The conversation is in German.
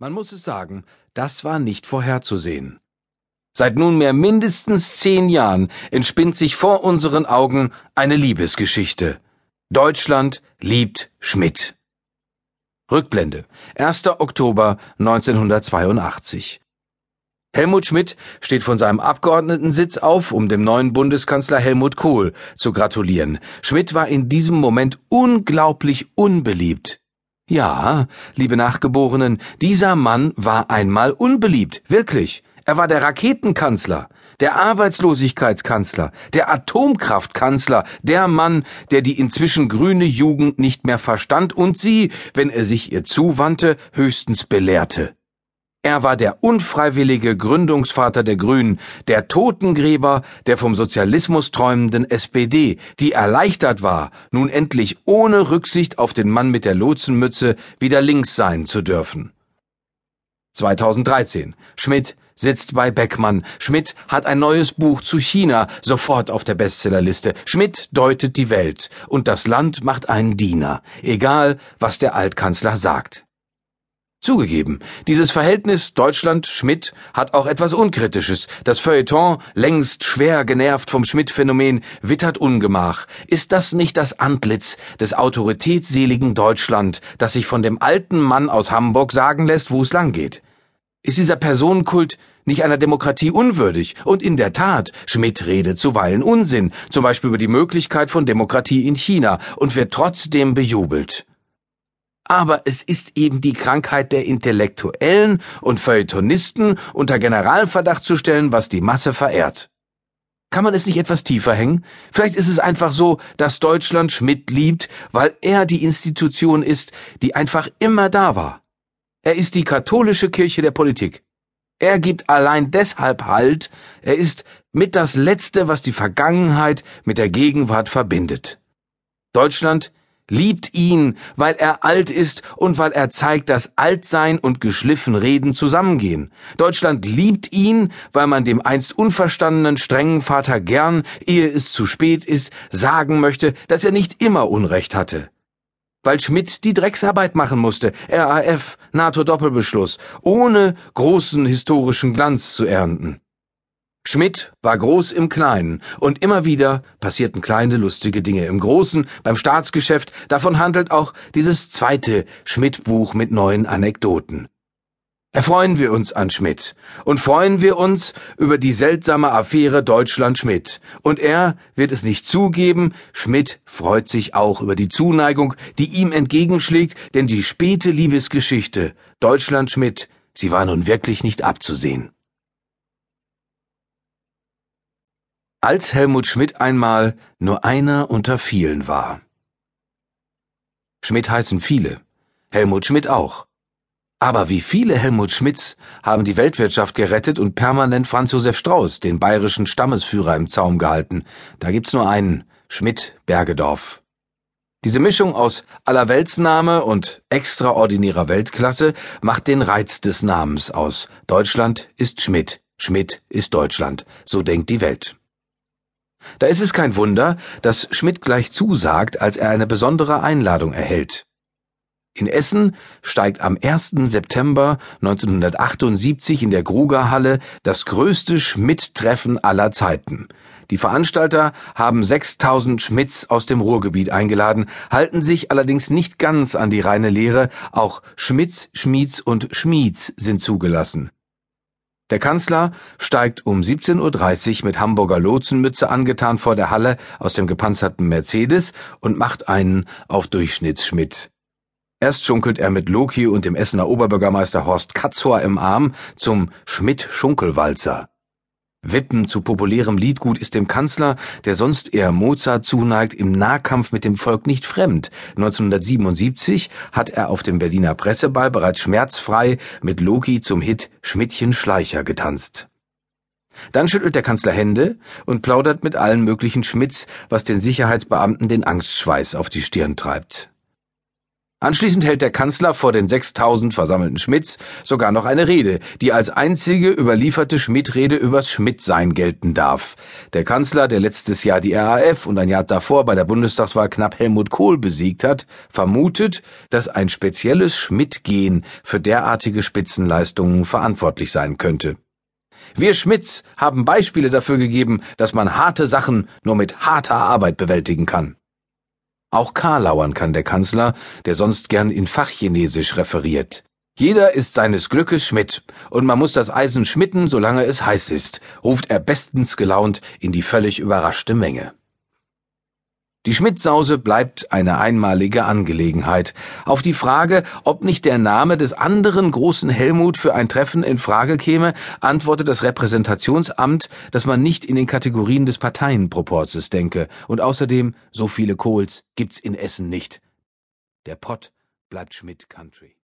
Man muss es sagen, das war nicht vorherzusehen. Seit nunmehr mindestens zehn Jahren entspinnt sich vor unseren Augen eine Liebesgeschichte. Deutschland liebt Schmidt. Rückblende. 1. Oktober 1982. Helmut Schmidt steht von seinem Abgeordnetensitz auf, um dem neuen Bundeskanzler Helmut Kohl zu gratulieren. Schmidt war in diesem Moment unglaublich unbeliebt. Ja, liebe Nachgeborenen, dieser Mann war einmal unbeliebt, wirklich. Er war der Raketenkanzler, der Arbeitslosigkeitskanzler, der Atomkraftkanzler, der Mann, der die inzwischen grüne Jugend nicht mehr verstand und sie, wenn er sich ihr zuwandte, höchstens belehrte. Er war der unfreiwillige Gründungsvater der Grünen, der Totengräber der vom Sozialismus träumenden SPD, die erleichtert war, nun endlich ohne Rücksicht auf den Mann mit der Lotsenmütze wieder links sein zu dürfen. 2013. Schmidt sitzt bei Beckmann. Schmidt hat ein neues Buch zu China sofort auf der Bestsellerliste. Schmidt deutet die Welt und das Land macht einen Diener, egal was der Altkanzler sagt. Zugegeben, dieses Verhältnis Deutschland-Schmidt hat auch etwas Unkritisches. Das Feuilleton, längst schwer genervt vom Schmidt-Phänomen, wittert Ungemach. Ist das nicht das Antlitz des autoritätsseligen Deutschland, das sich von dem alten Mann aus Hamburg sagen lässt, wo es langgeht? Ist dieser Personenkult nicht einer Demokratie unwürdig? Und in der Tat, Schmidt redet zuweilen Unsinn, zum Beispiel über die Möglichkeit von Demokratie in China, und wird trotzdem bejubelt aber es ist eben die Krankheit der Intellektuellen und Feuilletonisten unter Generalverdacht zu stellen, was die Masse verehrt. Kann man es nicht etwas tiefer hängen? Vielleicht ist es einfach so, dass Deutschland Schmidt liebt, weil er die Institution ist, die einfach immer da war. Er ist die katholische Kirche der Politik. Er gibt allein deshalb Halt, er ist mit das Letzte, was die Vergangenheit mit der Gegenwart verbindet. Deutschland liebt ihn, weil er alt ist und weil er zeigt, dass Altsein und geschliffen Reden zusammengehen. Deutschland liebt ihn, weil man dem einst unverstandenen, strengen Vater gern, ehe es zu spät ist, sagen möchte, dass er nicht immer Unrecht hatte. Weil Schmidt die Drecksarbeit machen musste, RAF, NATO-Doppelbeschluss, ohne großen historischen Glanz zu ernten. Schmidt war groß im Kleinen, und immer wieder passierten kleine lustige Dinge im Großen, beim Staatsgeschäft, davon handelt auch dieses zweite Schmidt-Buch mit neuen Anekdoten. Erfreuen wir uns an Schmidt und freuen wir uns über die seltsame Affäre Deutschland-Schmidt. Und er wird es nicht zugeben, Schmidt freut sich auch über die Zuneigung, die ihm entgegenschlägt, denn die späte Liebesgeschichte Deutschland-Schmidt, sie war nun wirklich nicht abzusehen. Als Helmut Schmidt einmal nur einer unter vielen war. Schmidt heißen viele, Helmut Schmidt auch. Aber wie viele Helmut Schmidts haben die Weltwirtschaft gerettet und permanent Franz Josef Strauß, den bayerischen Stammesführer, im Zaum gehalten? Da gibt's nur einen, Schmidt Bergedorf. Diese Mischung aus Allerweltsname und extraordinärer Weltklasse macht den Reiz des Namens aus. Deutschland ist Schmidt, Schmidt ist Deutschland, so denkt die Welt. Da ist es kein Wunder, dass Schmidt gleich zusagt, als er eine besondere Einladung erhält. In Essen steigt am 1. September 1978 in der Grugerhalle das größte Schmidt-Treffen aller Zeiten. Die Veranstalter haben 6000 Schmidts aus dem Ruhrgebiet eingeladen, halten sich allerdings nicht ganz an die reine Lehre, auch Schmidts, Schmieds und Schmieds sind zugelassen. Der Kanzler steigt um 17.30 Uhr mit Hamburger Lotsenmütze angetan vor der Halle aus dem gepanzerten Mercedes und macht einen auf Durchschnittsschmidt. Erst schunkelt er mit Loki und dem Essener Oberbürgermeister Horst Katzor im Arm zum Schmidt-Schunkelwalzer. Wippen zu populärem Liedgut ist dem Kanzler, der sonst eher Mozart zuneigt, im Nahkampf mit dem Volk nicht fremd. 1977 hat er auf dem Berliner Presseball bereits schmerzfrei mit Loki zum Hit Schmidtchen Schleicher getanzt. Dann schüttelt der Kanzler Hände und plaudert mit allen möglichen Schmidts, was den Sicherheitsbeamten den Angstschweiß auf die Stirn treibt. Anschließend hält der Kanzler vor den 6000 versammelten Schmidts sogar noch eine Rede, die als einzige überlieferte Schmidt-Rede übers Schmidt-Sein gelten darf. Der Kanzler, der letztes Jahr die RAF und ein Jahr davor bei der Bundestagswahl knapp Helmut Kohl besiegt hat, vermutet, dass ein spezielles Schmidt-Gen für derartige Spitzenleistungen verantwortlich sein könnte. Wir Schmidts haben Beispiele dafür gegeben, dass man harte Sachen nur mit harter Arbeit bewältigen kann. Auch Karlauern kann der Kanzler, der sonst gern in Fachchinesisch referiert. Jeder ist seines Glückes Schmidt, und man muss das Eisen schmitten, solange es heiß ist, ruft er bestens gelaunt in die völlig überraschte Menge. Die Schmidt-Sause bleibt eine einmalige Angelegenheit. Auf die Frage, ob nicht der Name des anderen großen Helmut für ein Treffen in Frage käme, antwortet das Repräsentationsamt, dass man nicht in den Kategorien des Parteienproporzes denke und außerdem so viele Kohls gibt's in Essen nicht. Der Pott bleibt Schmidt Country.